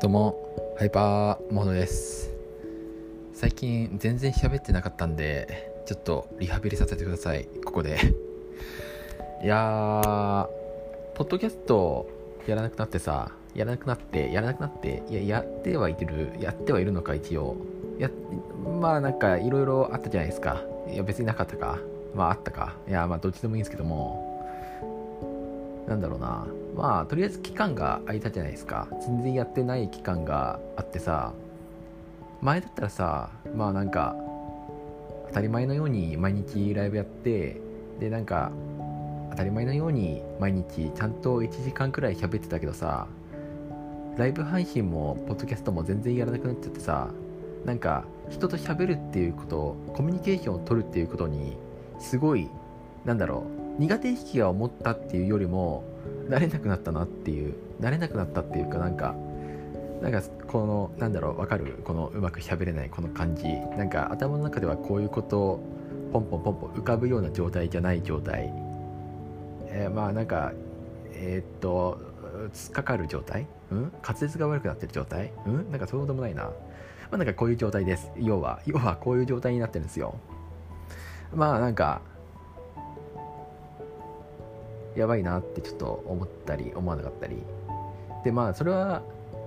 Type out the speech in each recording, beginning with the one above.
どうもハイパーモードです。最近全然喋ってなかったんでちょっとリハビリさせてください。ここで。いやーポッドキャストやらなくなってさやらなくなってやらなくなっていややってはいるやってはいるのか一応。やまあなんかいろいろあったじゃないですか。いや別になかったか。まああったか。いやまあどっちでもいいんですけども。なんだろうな。まあとりあえず期間が空いたじゃないですか。全然やってない期間があってさ。前だったらさまあなんか当たり前のように毎日ライブやってでなんか当たり前のように毎日ちゃんと1時間くらい喋ってたけどさライブ配信もポッドキャストも全然やらなくなっちゃってさなんか人と喋るっていうことコミュニケーションを取るっていうことにすごいなんだろう。苦手意識が思ったっていうよりも慣れなくなったなっていう慣れなくなったっていうかなんかなんかこのなんだろうわかる？このうまく喋れないこの感じ。なんか頭の中ではこういうことをポンポンポンポン浮かぶような状態じゃない状態。えー、まあなんかえー、っと突っかかる状態？うん？滑舌が悪くなってる状態？うん？なんかそうでもないな。まあなんかこういう状態です。要は要はこういう状態になってるんですよ。まあなんかやばいなってちょっと思ったり思わなかったり。でまあそれは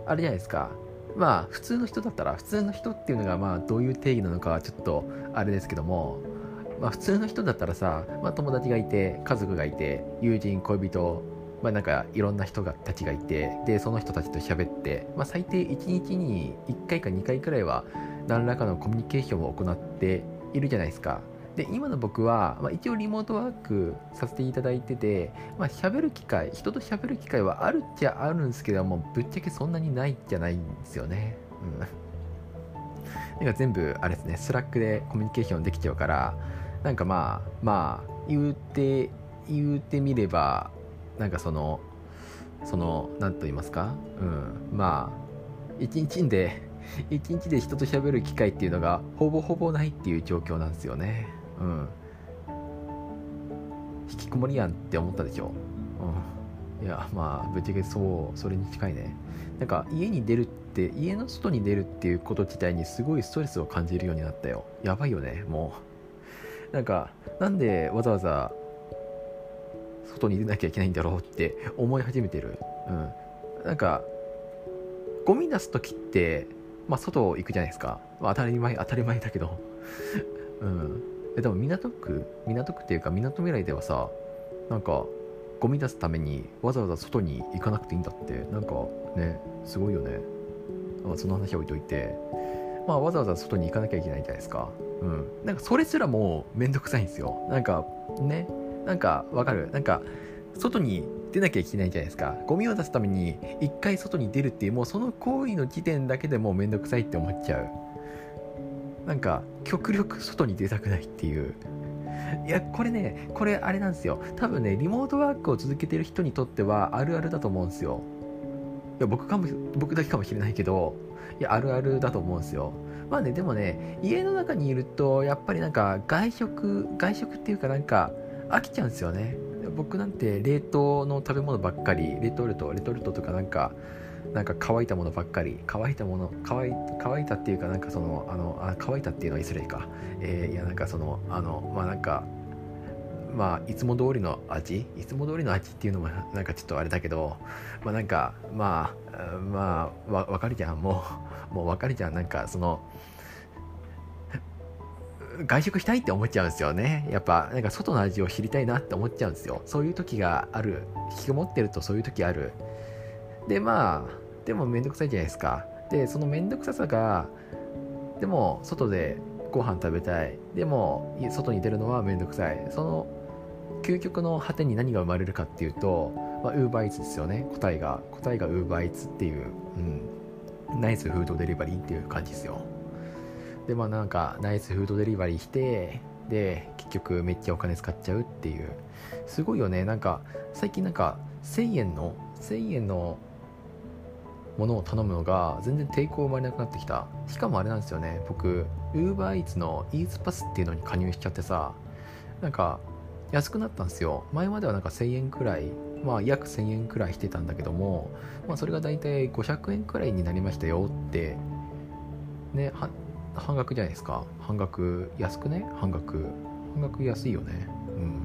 あれじゃないですか。まあ普通の人だったら普通の人っていうのがまあどういう定義なのかはちょっとあれですけども。まあ普通の人だったらさ、まあ、友達がいて家族がいて友人恋人まあなんかいろんな人がたちがいてでその人たちと喋って、まあ、最低1日に1回か2回くらいは何らかのコミュニケーションを行っているじゃないですか。で今の僕は、まあ、一応リモートワークさせていただいてて、まあ、喋る機会人と喋る機会はあるっちゃあるんですけどもぶっちゃけそんなにないじゃないんですよね。うん。なんか全部あれですね Slack でコミュニケーションできちゃうからなんかまあまあ言うて言うてみればなんかそのその何と言いますか？うん。まあ一日で一日で人と喋る機会っていうのがほぼほぼないっていう状況なんですよね。うん。引きこもりやんって思ったでしょ？うん。いやまあぶっちゃけそうそれに近いね。なんか家に出るって家の外に出るっていうこと自体にすごいストレスを感じるようになったよ。やばいよねもう。なんかなんでわざわざ外に出なきゃいけないんだろうって思い始めてる。うん。なんかゴミ出す時ってまあ外行くじゃないですか、まあ、当たり前当たり前だけど。うん。えでも港区？港区っていうか港未来ではさなんかゴミ出すためにわざわざ外に行かなくていいんだってなんかねすごいよね、まあ、その話置いといて。まあわざわざ外に行かなきゃいけないじゃないですか。うん。なんかそれすらもうめんどくさいんですよ。なんかねなんかわかる？なんか外に出なきゃいけないじゃないですか。ゴミを出すために一回外に出るっていうもうその行為の時点だけでもうめんどくさいって思っちゃう。なんか極力外に出たくないっていう。いやこれねこれあれなんですよ。多分ねリモートワークを続けてる人にとってはあるあるだと思うんですよ。いや僕かも僕だけかもしれないけどいやあるあるだと思うんですよ。まあねでもね家の中にいるとやっぱりなんか外食外食っていうかなんか飽きちゃうんですよね。僕なんて冷凍の食べ物ばっかりレトルトレトルトとかなんかなんか乾いたものばっかり乾いたもの乾い乾いたっていうかなんかそのあのあ乾いたっていうのは失礼か、えー、いやなんかそのあのまあなんかまあいつも通りの味いつも通りの味っていうのもなんかちょっとあれだけどまあなんかまあまあわ分かるじゃんもうもう分かるじゃんなんかその外食したいって思っちゃうんですよね。やっぱ、なんか外の味を知りたいなって思っちゃうんですよ。そういう時がある。引きこもってるとそういう時ある。で、まあ、でもめんどくさいじゃないですか。で、そのめんどくささが、でも、外でご飯食べたい。でも、外に出るのはめんどくさい。その、究極の果てに何が生まれるかっていうと、ウーバーイーツですよね。答えが。答えがウーバーイーツっていう、うん、ナイスフードデリバリーっていう感じですよ。でまあなんかナイスフードデリバリーしてで結局めっちゃお金使っちゃうっていうすごいよねなんか最近なんか1000円の1000円のものを頼むのが全然抵抗生まれなくなってきた。しかもあれなんですよね。僕 UberEats の Eats パスっていうのに加入しちゃってさなんか安くなったんですよ。前まではなんか1000円くらいまあ約1000円くらいしてたんだけども、まあ、それが大体500円くらいになりましたよってね半額じゃないですか。半額安くね？半額。半額安いよね。うん。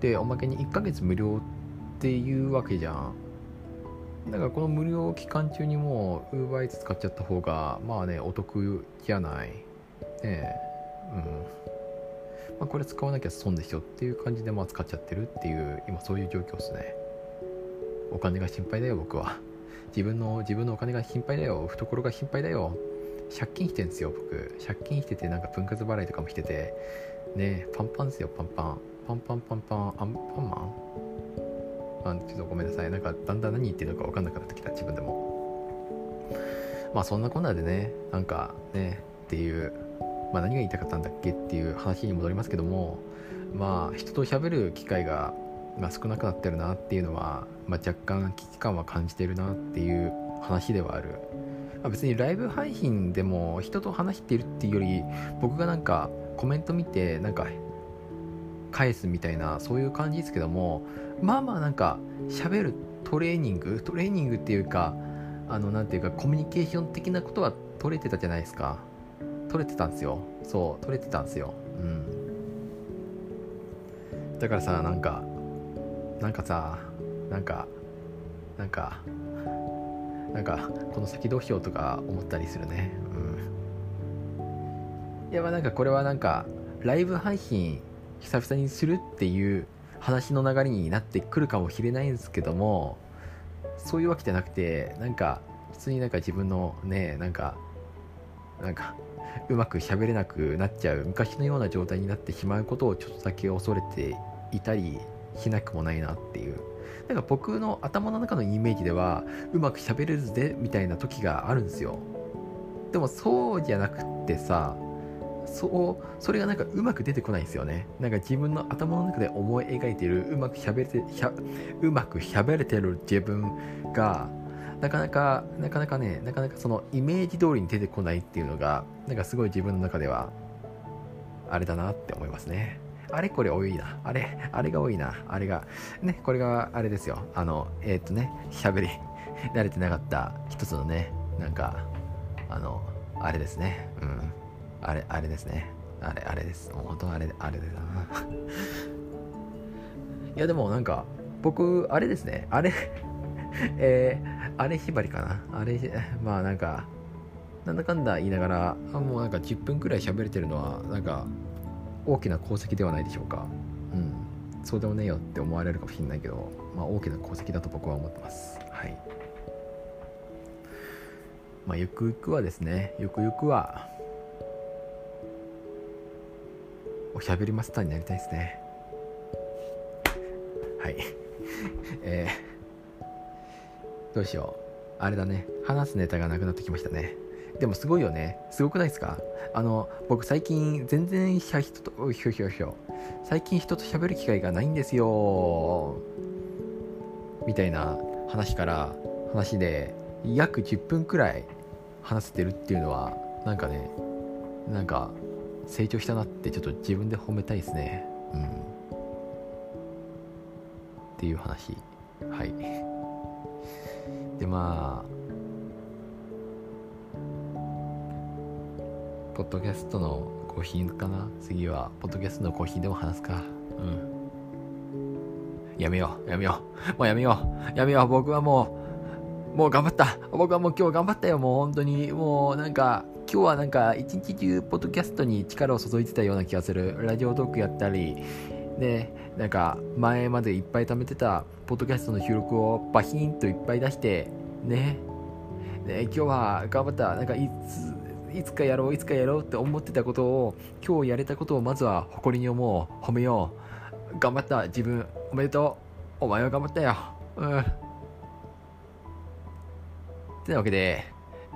でおまけに1ヶ月無料っていうわけじゃん。だからこの無料期間中にもう UberEats 使っちゃった方がまあねお得じゃない。ねえ。うん。まあ、これ使わなきゃ損でしょっていう感じでまあ使っちゃってるっていう今そういう状況ですね。お金が心配だよ僕は。自分の自分のお金が心配だよ。懐が心配だよ。借金してんですよ僕。借金しててなんか分割払いとかもしてて。ねパンパンですよパンパン。パンパンパンパン。アンパンマンあちょっとごめんなさい。なんかだんだん何言ってるのか分かんなくなってきた。自分でも。まあそんなこんなでねなんかねっていうまあ何が言いたかったんだっけっていう話に戻りますけどもまあ人と喋る機会が、まあ、少なくなってるなっていうのは、まあ、若干危機感は感じてるなっていう話ではある。まあ、別にライブ配信でも人と話してるっていうより僕がなんかコメント見てなんか返すみたいなそういう感じですけどもまあまあなんか喋るトレーニングトレーニングっていうかあのなんていうかコミュニケーション的なことは取れてたじゃないですか。取れてたんですよ。そう取れてたんですよ。うん。だからさなんかなんかさなんかなんかなんかこの先どうしようとか思ったりするね。うん。いやまあなんかこれはなんかライブ配信久々にするっていう話の流れになってくるかもしれないんですけどもそういうわけじゃなくてなんか普通になんか自分のねなんかなんかうまく喋れなくなっちゃう昔のような状態になってしまうことをちょっとだけ恐れていたりしなくもないなっていう。なんか僕の頭の中のイメージではうまく喋れるぜみたいな時があるんですよ。でもそうじゃなくってさそうそれがなんかうまく出てこないんですよねなんか自分の頭の中で思い描いているうまく喋れてしゃうまく喋れてる自分がなかなかなかなかねなかなかそのイメージ通りに出てこないっていうのがなんかすごい自分の中ではあれだなって思いますねあれこれ多いな。あれ、あれが多いな。あれが。ね、これがあれですよ。あの、えー、っとね、喋り、慣れてなかった一つのね、なんか、あの、あれですね。うん。あれ、あれですね。あれ、あれです。本当あれ、あれだな。いや、でもなんか、僕、あれですね。あれ えー、あれ縛りかな。あれ、まあなんか、なんだかんだ言いながら、もうなんか10分くらい喋れてるのは、なんか、大きな功績ではないでしょうかうんそうでもねえよって思われるかもしれないけど、まあ、大きな功績だと僕は思ってますはいまあゆくゆくはですねゆくゆくはしゃべりマスターになりたいですね。はい。えー、どうしよう。あれだね。話すネタがなくなってきましたね。でもすごいよね。すごくないですか？あの、僕最近全然人と、ひょひょひょ。最近人と喋る機会がないんですよ。みたいな話から、話で、約10分くらい話せてるっていうのは、なんかね、なんか、成長したなってちょっと自分で褒めたいですね。うん。っていう話。はい。で、まあ、ポッドキャストのコーヒーかな？次は、ポッドキャストのコーヒーでも話すか。うん。やめよう、やめよう。もうやめよう。やめよう。僕はもう、もう頑張った。僕はもう今日頑張ったよ。もう本当に。もうなんか、今日はなんか一日中ポッドキャストに力を注いでたような気がする。ラジオトークやったり、で、なんか前までいっぱい貯めてたポッドキャストの収録をバヒーンといっぱい出して、ね。ね今日は頑張った。なんかいつ、いつかやろういつかやろうって思ってたことを今日やれたことをまずは誇りに思う。褒めよう。頑張った。自分おめでとう。お前は頑張ったよ。うん。ってなわけで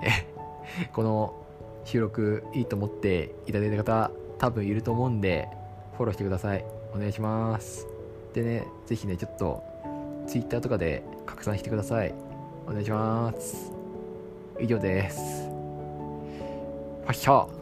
えこの収録いいと思っていただいた方多分いると思うんでフォローしてください。お願いします。でね是非ねちょっと Twitter とかで拡散してください。お願いします。以上です。发笑。